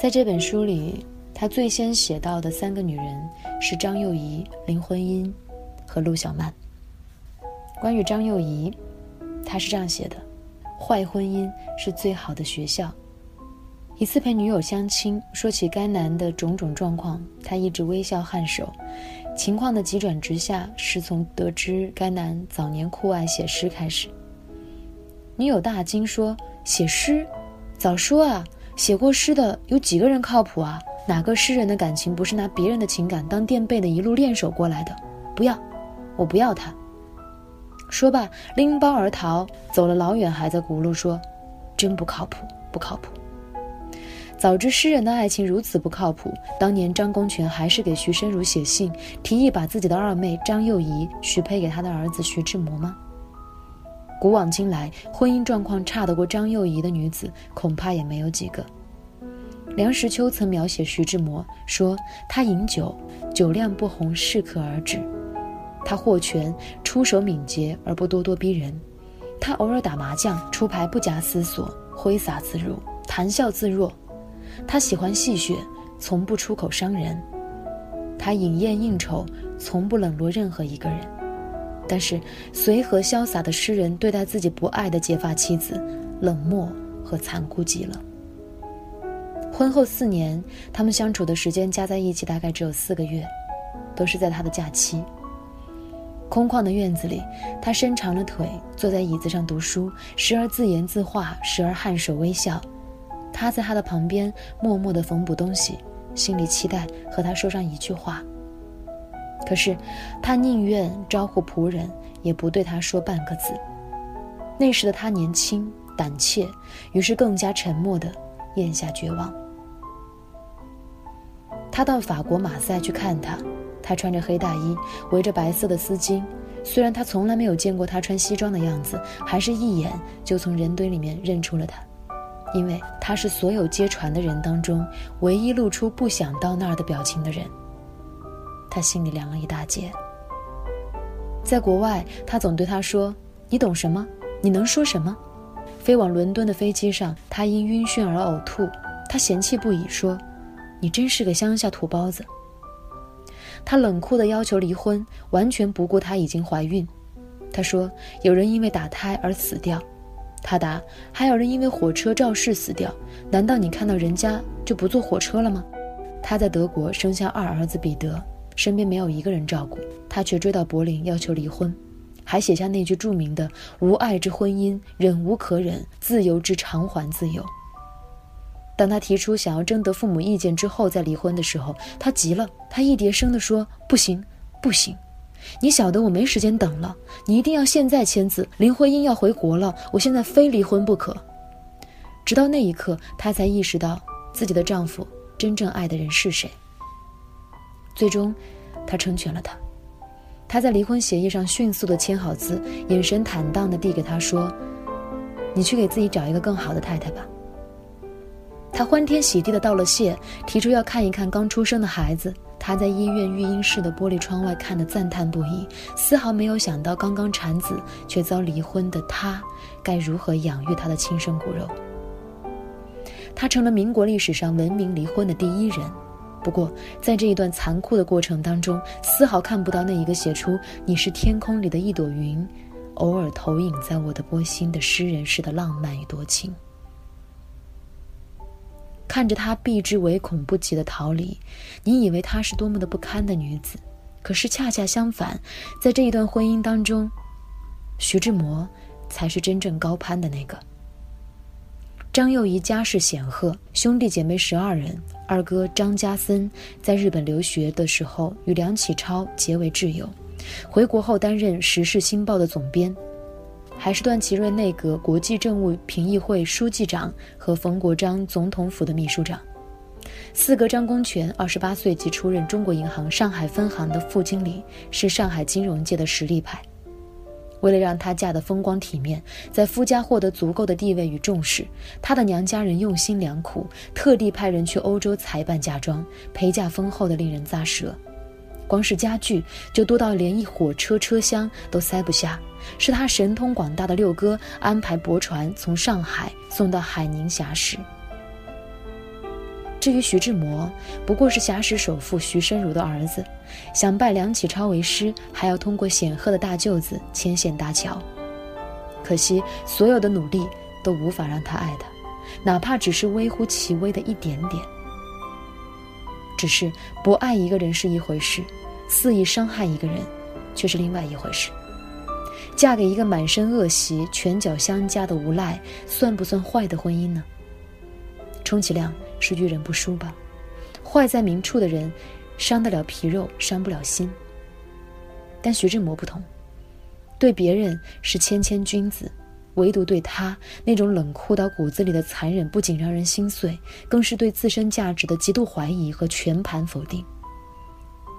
在这本书里，他最先写到的三个女人是张幼仪、林徽因和陆小曼。关于张幼仪，他是这样写的：“坏婚姻是最好的学校。”一次陪女友相亲，说起该男的种种状况，他一直微笑颔首。情况的急转直下是从得知该男早年酷爱写诗开始。女友大惊说：“写诗？早说啊！”写过诗的有几个人靠谱啊？哪个诗人的感情不是拿别人的情感当垫背的，一路练手过来的？不要，我不要他。说罢，拎包而逃，走了老远，还在咕噜说：“真不靠谱，不靠谱。”早知诗人的爱情如此不靠谱，当年张公权还是给徐申如写信，提议把自己的二妹张幼仪许配给他的儿子徐志摩吗？古往今来，婚姻状况差得过张幼仪的女子，恐怕也没有几个。梁实秋曾描写徐志摩说：“他饮酒，酒量不红，适可而止；他获拳，出手敏捷而不咄咄逼人；他偶尔打麻将，出牌不假思索，挥洒自如，谈笑自若；他喜欢戏谑，从不出口伤人；他饮宴应酬，从不冷落任何一个人。”但是，随和潇洒的诗人对待自己不爱的结发妻子，冷漠和残酷极了。婚后四年，他们相处的时间加在一起大概只有四个月，都是在他的假期。空旷的院子里，他伸长了腿，坐在椅子上读书，时而自言自话，时而颔首微笑。他在他的旁边默默地缝补东西，心里期待和他说上一句话。可是，他宁愿招呼仆人，也不对他说半个字。那时的他年轻胆怯，于是更加沉默地咽下绝望。他到法国马赛去看他，他穿着黑大衣，围着白色的丝巾。虽然他从来没有见过他穿西装的样子，还是一眼就从人堆里面认出了他，因为他是所有接船的人当中唯一露出不想到那儿的表情的人。他心里凉了一大截。在国外，他总对他说：“你懂什么？你能说什么？”飞往伦敦的飞机上，他因晕眩而呕吐，他嫌弃不已，说：“你真是个乡下土包子。”他冷酷地要求离婚，完全不顾她已经怀孕。他说：“有人因为打胎而死掉。”他答：“还有人因为火车肇事死掉。难道你看到人家就不坐火车了吗？”他在德国生下二儿子彼得。身边没有一个人照顾，他却追到柏林要求离婚，还写下那句著名的“无爱之婚姻，忍无可忍；自由之偿还自由。”当他提出想要征得父母意见之后再离婚的时候，他急了，他一叠声地说：“不行，不行！你晓得我没时间等了，你一定要现在签字。林徽因要回国了，我现在非离婚不可。”直到那一刻，她才意识到自己的丈夫真正爱的人是谁。最终，他成全了他。他在离婚协议上迅速的签好字，眼神坦荡的递给他说：“你去给自己找一个更好的太太吧。”他欢天喜地的道了谢，提出要看一看刚出生的孩子。他在医院育婴室的玻璃窗外看得赞叹不已，丝毫没有想到刚刚产子却遭离婚的他，该如何养育他的亲生骨肉。他成了民国历史上闻名离婚的第一人。不过，在这一段残酷的过程当中，丝毫看不到那一个写出“你是天空里的一朵云，偶尔投影在我的波心”的诗人式的浪漫与多情。看着她避之唯恐不及的逃离，你以为她是多么的不堪的女子，可是恰恰相反，在这一段婚姻当中，徐志摩才是真正高攀的那个。张幼仪家世显赫，兄弟姐妹十二人。二哥张家森在日本留学的时候与梁启超结为挚友，回国后担任《时事新报》的总编，还是段祺瑞内阁国际政务评议会书记长和冯国璋总统府的秘书长。四哥张公权二十八岁即出任中国银行上海分行的副经理，是上海金融界的实力派。为了让她嫁得风光体面，在夫家获得足够的地位与重视，她的娘家人用心良苦，特地派人去欧洲裁办嫁妆，陪嫁丰厚的令人咂舌。光是家具就多到连一火车车厢都塞不下，是他神通广大的六哥安排驳船从上海送到海宁峡时。至于徐志摩，不过是侠石首富徐申如的儿子，想拜梁启超为师，还要通过显赫的大舅子牵线搭桥。可惜，所有的努力都无法让他爱他，哪怕只是微乎其微的一点点。只是不爱一个人是一回事，肆意伤害一个人，却是另外一回事。嫁给一个满身恶习、拳脚相加的无赖，算不算坏的婚姻呢？充其量是遇人不淑吧。坏在明处的人，伤得了皮肉，伤不了心。但徐志摩不同，对别人是谦谦君子，唯独对他那种冷酷到骨子里的残忍，不仅让人心碎，更是对自身价值的极度怀疑和全盘否定。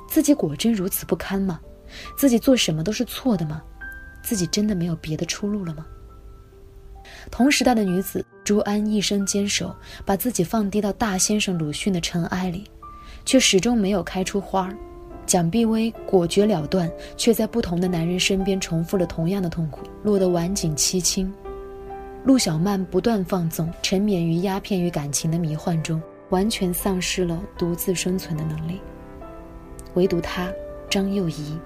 自己果真如此不堪吗？自己做什么都是错的吗？自己真的没有别的出路了吗？同时代的女子朱安一生坚守，把自己放低到大先生鲁迅的尘埃里，却始终没有开出花儿。蒋碧薇果决了断，却在不同的男人身边重复了同样的痛苦，落得晚景凄清。陆小曼不断放纵，沉湎于鸦片与感情的迷幻中，完全丧失了独自生存的能力。唯独她，张幼仪。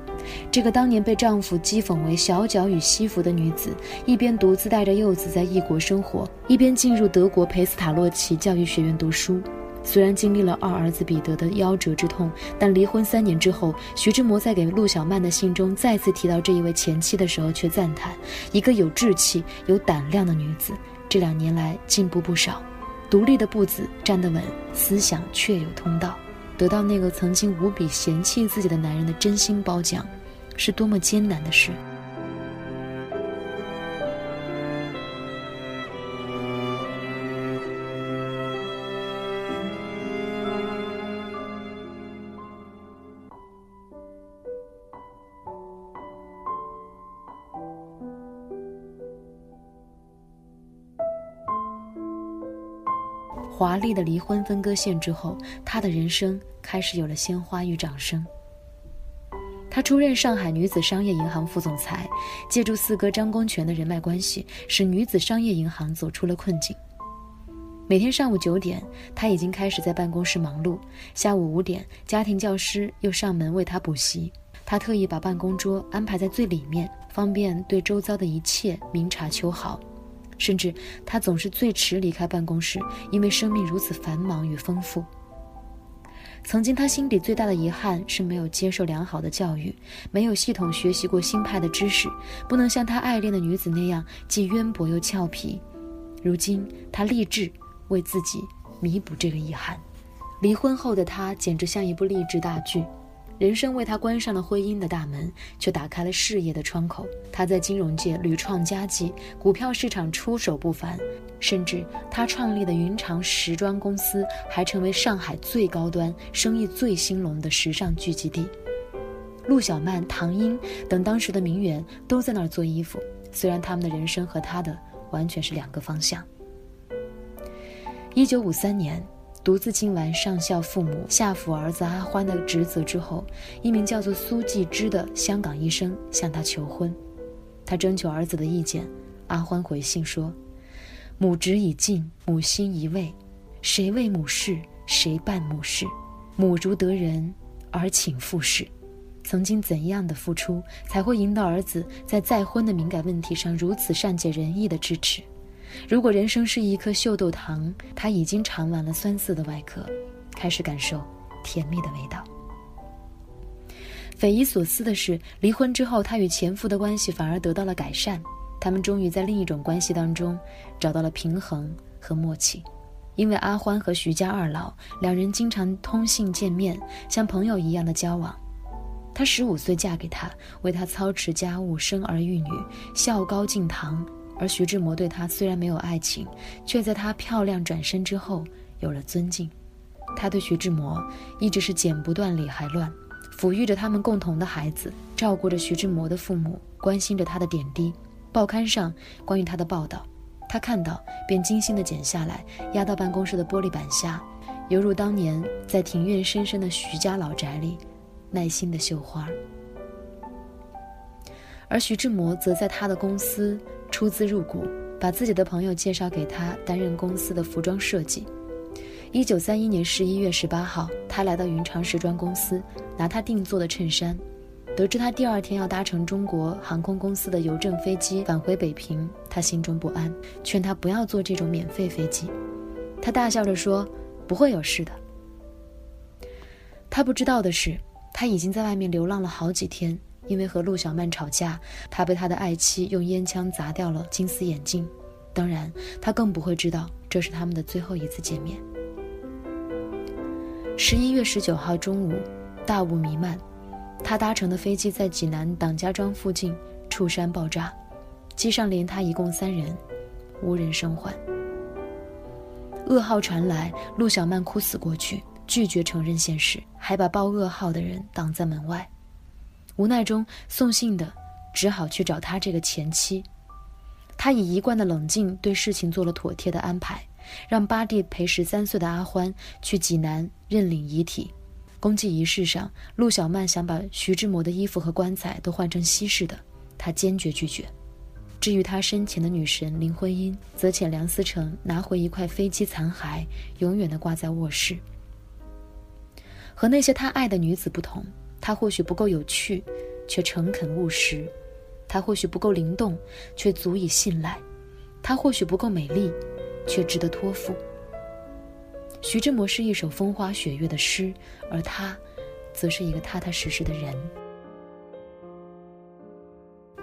这个当年被丈夫讥讽为小脚与西服的女子，一边独自带着幼子在异国生活，一边进入德国佩斯塔洛奇教育学院读书。虽然经历了二儿子彼得的夭折之痛，但离婚三年之后，徐志摩在给陆小曼的信中再次提到这一位前妻的时候，却赞叹：一个有志气、有胆量的女子，这两年来进步不少，独立的步子站得稳，思想确有通道。得到那个曾经无比嫌弃自己的男人的真心褒奖，是多么艰难的事。华丽的离婚分割线之后，他的人生开始有了鲜花与掌声。他出任上海女子商业银行副总裁，借助四哥张公权的人脉关系，使女子商业银行走出了困境。每天上午九点，他已经开始在办公室忙碌；下午五点，家庭教师又上门为他补习。他特意把办公桌安排在最里面，方便对周遭的一切明察秋毫。甚至他总是最迟离开办公室，因为生命如此繁忙与丰富。曾经他心底最大的遗憾是没有接受良好的教育，没有系统学习过新派的知识，不能像他爱恋的女子那样既渊博又俏皮。如今他立志为自己弥补这个遗憾。离婚后的他简直像一部励志大剧。人生为他关上了婚姻的大门，却打开了事业的窗口。他在金融界屡创佳绩，股票市场出手不凡，甚至他创立的云长时装公司还成为上海最高端、生意最兴隆的时尚聚集地。陆小曼、唐英等当时的名媛都在那儿做衣服，虽然他们的人生和他的完全是两个方向。一九五三年。独自尽完上孝父母、下抚儿子阿欢的职责之后，一名叫做苏继之的香港医生向他求婚。他征求儿子的意见，阿欢回信说：“母职已尽，母心已慰，谁为母事，谁办母事。母如得人，儿请复事。曾经怎样的付出，才会赢得儿子在再婚的敏感问题上如此善解人意的支持？”如果人生是一颗秀豆糖，他已经尝完了酸涩的外壳，开始感受甜蜜的味道。匪夷所思的是，离婚之后，他与前夫的关系反而得到了改善。他们终于在另一种关系当中找到了平衡和默契。因为阿欢和徐家二老两人经常通信见面，像朋友一样的交往。她十五岁嫁给他，为他操持家务、生儿育女，孝高敬堂。而徐志摩对她虽然没有爱情，却在她漂亮转身之后有了尊敬。他对徐志摩一直是剪不断理还乱，抚育着他们共同的孩子，照顾着徐志摩的父母，关心着他的点滴。报刊上关于他的报道，他看到便精心的剪下来，压到办公室的玻璃板下，犹如当年在庭院深深的徐家老宅里耐心的绣花。而徐志摩则在他的公司。出资入股，把自己的朋友介绍给他担任公司的服装设计。一九三一年十一月十八号，他来到云长时装公司拿他定做的衬衫，得知他第二天要搭乘中国航空公司的邮政飞机返回北平，他心中不安，劝他不要坐这种免费飞机。他大笑着说：“不会有事的。”他不知道的是，他已经在外面流浪了好几天，因为和陆小曼吵架，他被他的爱妻用烟枪砸掉了金丝眼镜。当然，他更不会知道这是他们的最后一次见面。十一月十九号中午，大雾弥漫，他搭乘的飞机在济南党家庄附近触山爆炸，机上连他一共三人，无人生还。噩耗传来，陆小曼哭死过去，拒绝承认现实，还把报噩耗的人挡在门外。无奈中，送信的只好去找他这个前妻。他以一贯的冷静对事情做了妥帖的安排，让八弟陪十三岁的阿欢去济南认领遗体。公祭仪式上，陆小曼想把徐志摩的衣服和棺材都换成西式的，他坚决拒绝。至于他生前的女神林徽因，则遣梁思成拿回一块飞机残骸，永远地挂在卧室。和那些他爱的女子不同，他或许不够有趣，却诚恳务实。他或许不够灵动，却足以信赖；他或许不够美丽，却值得托付。徐志摩是一首风花雪月的诗，而他，则是一个踏踏实实的人。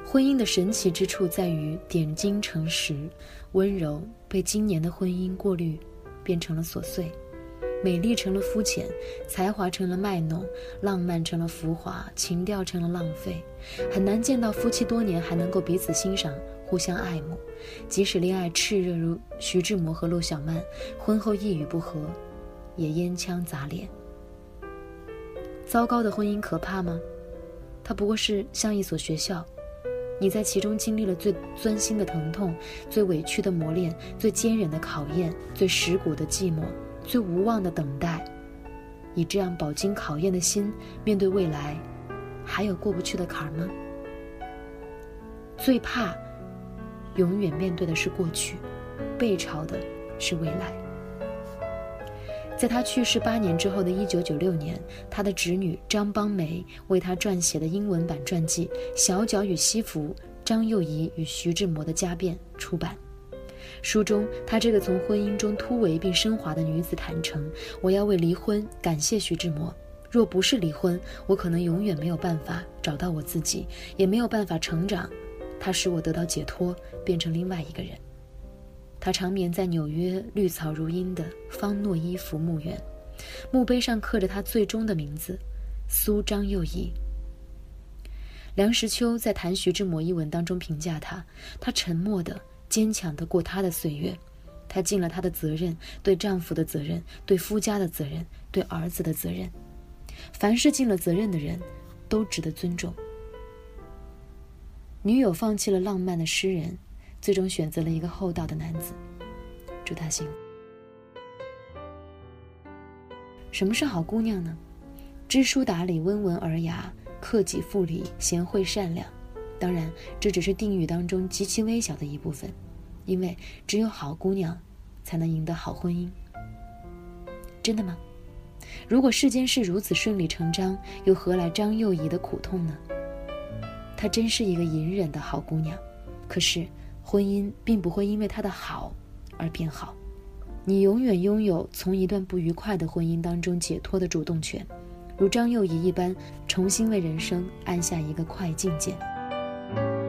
婚姻的神奇之处在于点睛成石，温柔被今年的婚姻过滤，变成了琐碎。美丽成了肤浅，才华成了卖弄，浪漫成了浮华，情调成了浪费。很难见到夫妻多年还能够彼此欣赏、互相爱慕。即使恋爱炽热如徐志摩和陆小曼，婚后一语不合，也烟枪砸脸。糟糕的婚姻可怕吗？它不过是像一所学校，你在其中经历了最钻心的疼痛、最委屈的磨练、最坚忍的考验、最蚀骨的寂寞。最无望的等待，以这样饱经考验的心面对未来，还有过不去的坎儿吗？最怕永远面对的是过去，背朝的是未来。在他去世八年之后的一九九六年，他的侄女张邦梅为他撰写的英文版传记《小脚与西服：张幼仪与徐志摩的家变》出版。书中，她这个从婚姻中突围并升华的女子坦诚：“我要为离婚感谢徐志摩。若不是离婚，我可能永远没有办法找到我自己，也没有办法成长。他使我得到解脱，变成另外一个人。”他长眠在纽约绿草如茵的方诺伊福墓园，墓碑上刻着他最终的名字：苏张幼仪。梁实秋在谈徐志摩一文当中评价他：“他沉默的。”坚强的过她的岁月，她尽了她的责任，对丈夫的责任，对夫家的责任，对儿子的责任。凡是尽了责任的人，都值得尊重。女友放弃了浪漫的诗人，最终选择了一个厚道的男子。祝他幸福。什么是好姑娘呢？知书达理，温文尔雅，克己复礼，贤惠善良。当然，这只是定语当中极其微小的一部分，因为只有好姑娘，才能赢得好婚姻。真的吗？如果世间事如此顺理成章，又何来张幼仪的苦痛呢？她真是一个隐忍的好姑娘，可是婚姻并不会因为她的好而变好。你永远拥有从一段不愉快的婚姻当中解脱的主动权，如张幼仪一般，重新为人生按下一个快进键。thank you